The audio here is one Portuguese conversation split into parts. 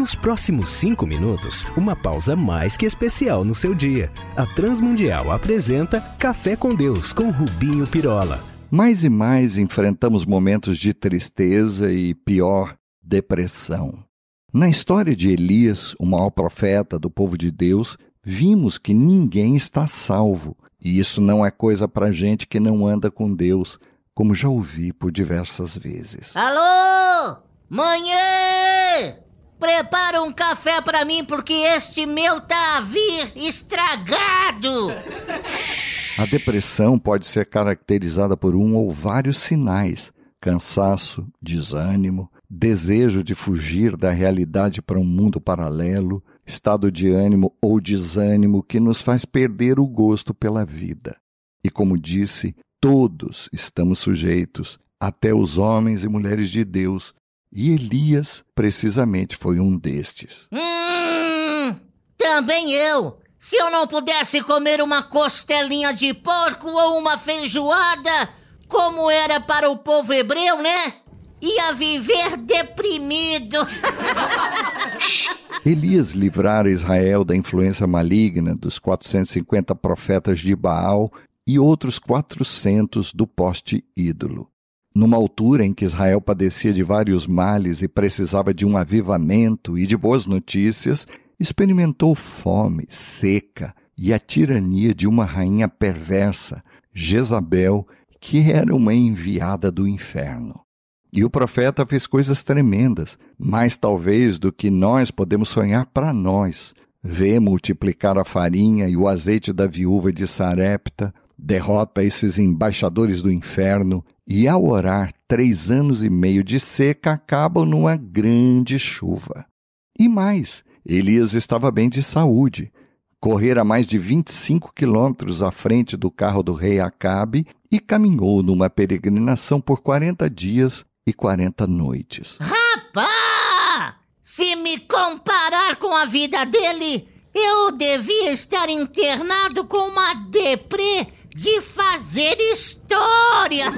Nos próximos cinco minutos, uma pausa mais que especial no seu dia. A Transmundial apresenta Café com Deus com Rubinho Pirola. Mais e mais enfrentamos momentos de tristeza e, pior, depressão. Na história de Elias, o maior profeta do povo de Deus, vimos que ninguém está salvo. E isso não é coisa para gente que não anda com Deus, como já ouvi por diversas vezes. Alô? Manhã! Prepara um café para mim porque este meu tá a vir estragado. A depressão pode ser caracterizada por um ou vários sinais: cansaço, desânimo, desejo de fugir da realidade para um mundo paralelo, estado de ânimo ou desânimo que nos faz perder o gosto pela vida. E como disse, todos estamos sujeitos, até os homens e mulheres de Deus, e Elias precisamente foi um destes. Hum, também eu. Se eu não pudesse comer uma costelinha de porco ou uma feijoada, como era para o povo hebreu, né? ia viver deprimido. Elias livrara Israel da influência maligna dos 450 profetas de Baal e outros 400 do poste ídolo. Numa altura em que Israel padecia de vários males e precisava de um avivamento e de boas notícias, experimentou fome, seca e a tirania de uma rainha perversa, Jezabel, que era uma enviada do inferno. E o profeta fez coisas tremendas, mais talvez do que nós podemos sonhar para nós. Vê multiplicar a farinha e o azeite da viúva de Sarepta, derrota esses embaixadores do inferno, e ao orar três anos e meio de seca acabam numa grande chuva. E mais, Elias estava bem de saúde, correra mais de 25 quilômetros à frente do carro do rei Acabe e caminhou numa peregrinação por 40 dias e quarenta noites. Rapá! Se me comparar com a vida dele, eu devia estar internado com uma deprê de fazer história.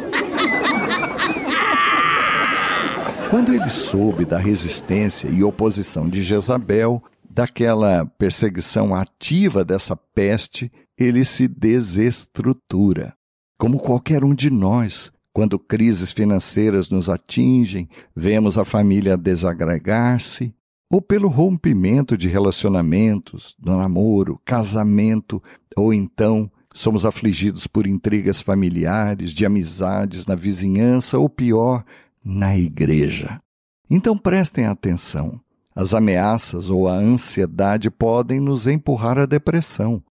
Quando ele soube da resistência e oposição de Jezabel, daquela perseguição ativa dessa peste, ele se desestrutura. Como qualquer um de nós, quando crises financeiras nos atingem, vemos a família desagregar-se, ou pelo rompimento de relacionamentos, do namoro, casamento, ou então somos afligidos por intrigas familiares, de amizades na vizinhança, ou pior, na igreja. Então prestem atenção. As ameaças ou a ansiedade podem nos empurrar à depressão.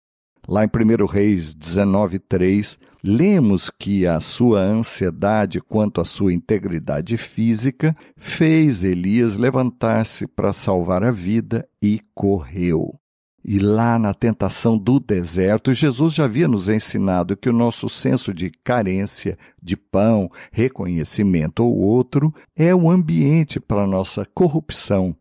Lá em 1 Reis 19:3, lemos que a sua ansiedade quanto à sua integridade física fez Elias levantar-se para salvar a vida e correu. E lá na tentação do deserto, Jesus já havia nos ensinado que o nosso senso de carência, de pão, reconhecimento ou outro, é o ambiente para nossa corrupção,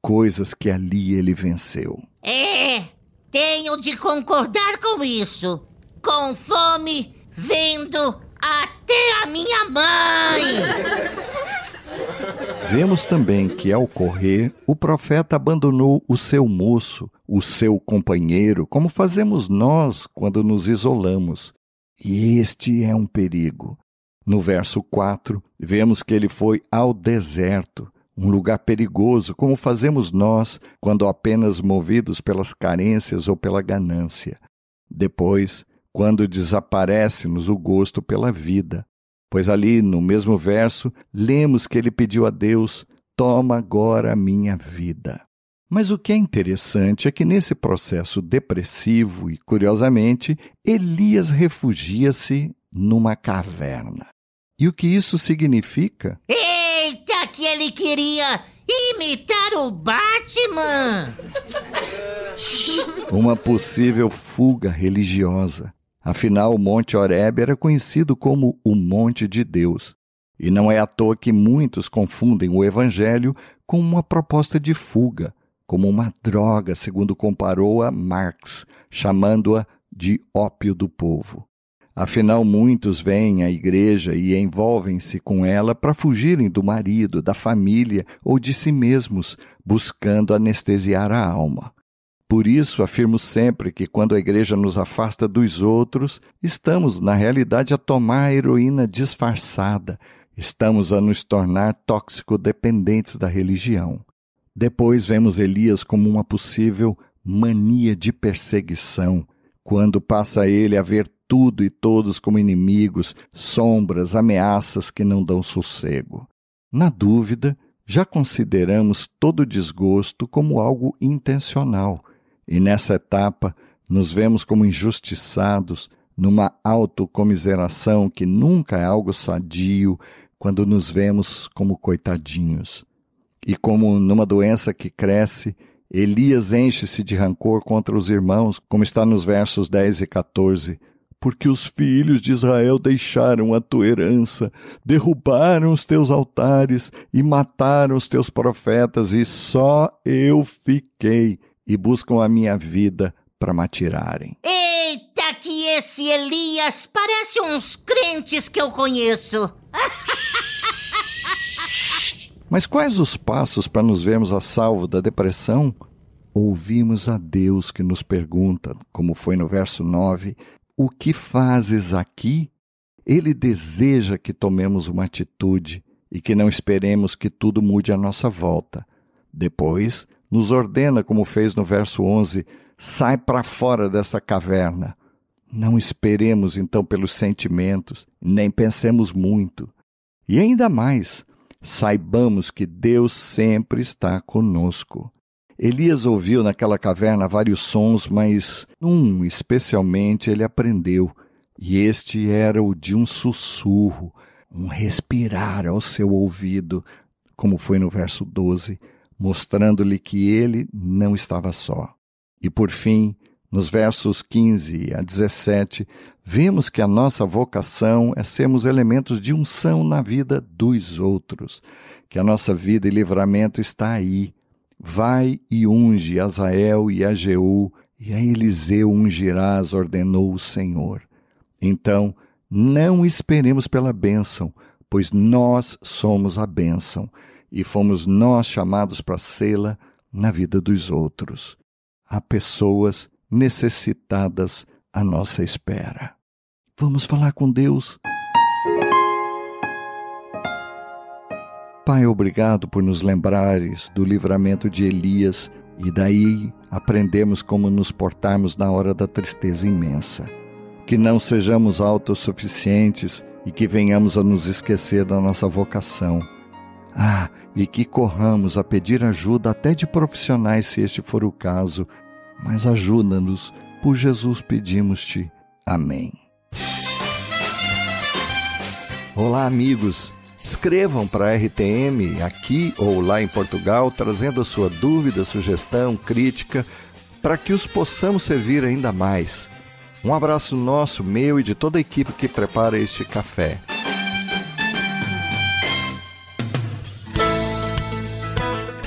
coisas que ali ele venceu. É, tenho de concordar com isso. Com fome, vendo até a minha mãe. Vemos também que, ao correr, o profeta abandonou o seu moço, o seu companheiro, como fazemos nós quando nos isolamos. E este é um perigo. No verso 4, vemos que ele foi ao deserto, um lugar perigoso, como fazemos nós quando apenas movidos pelas carências ou pela ganância. Depois, quando desaparece-nos o gosto pela vida. Pois ali, no mesmo verso, lemos que ele pediu a Deus: Toma agora a minha vida. Mas o que é interessante é que nesse processo depressivo e, curiosamente, Elias refugia-se numa caverna. E o que isso significa? Eita, que ele queria imitar o Batman! Uma possível fuga religiosa. Afinal, o Monte Horeb era conhecido como o Monte de Deus. E não é à toa que muitos confundem o Evangelho com uma proposta de fuga, como uma droga, segundo comparou a Marx, chamando-a de ópio do povo. Afinal, muitos vêm à igreja e envolvem-se com ela para fugirem do marido, da família ou de si mesmos, buscando anestesiar a alma. Por isso, afirmo sempre que quando a igreja nos afasta dos outros, estamos, na realidade, a tomar a heroína disfarçada, estamos a nos tornar tóxico-dependentes da religião. Depois vemos Elias como uma possível mania de perseguição, quando passa ele a ver tudo e todos como inimigos, sombras, ameaças que não dão sossego. Na dúvida, já consideramos todo desgosto como algo intencional, e nessa etapa nos vemos como injustiçados, numa autocomiseração que nunca é algo sadio quando nos vemos como coitadinhos. E como numa doença que cresce, Elias enche-se de rancor contra os irmãos, como está nos versos 10 e 14. Porque os filhos de Israel deixaram a tua herança, derrubaram os teus altares e mataram os teus profetas, e só eu fiquei, e buscam a minha vida para me atirarem. Eita, que esse Elias parece uns crentes que eu conheço. Mas quais os passos para nos vermos a salvo da depressão? Ouvimos a Deus que nos pergunta, como foi no verso 9, o que fazes aqui? Ele deseja que tomemos uma atitude e que não esperemos que tudo mude à nossa volta. Depois, nos ordena, como fez no verso 11, sai para fora dessa caverna. Não esperemos então pelos sentimentos, nem pensemos muito. E ainda mais, saibamos que Deus sempre está conosco. Elias ouviu naquela caverna vários sons, mas um especialmente ele aprendeu, e este era o de um sussurro, um respirar ao seu ouvido, como foi no verso 12, mostrando-lhe que ele não estava só. E por fim, nos versos 15 a 17, vemos que a nossa vocação é sermos elementos de unção na vida dos outros, que a nossa vida e livramento está aí. Vai e unge Azael e a Jeú, e a Eliseu ungirás, ordenou o Senhor. Então, não esperemos pela bênção, pois nós somos a bênção, e fomos nós chamados para sê-la na vida dos outros. Há pessoas necessitadas à nossa espera. Vamos falar com Deus. Pai, obrigado por nos lembrares do livramento de Elias e daí aprendemos como nos portarmos na hora da tristeza imensa. Que não sejamos autossuficientes e que venhamos a nos esquecer da nossa vocação. Ah, e que corramos a pedir ajuda até de profissionais, se este for o caso, mas ajuda-nos, por Jesus pedimos-te. Amém. Olá, amigos. Escrevam para a RTM aqui ou lá em Portugal, trazendo a sua dúvida, sugestão, crítica, para que os possamos servir ainda mais. Um abraço nosso, meu e de toda a equipe que prepara este café.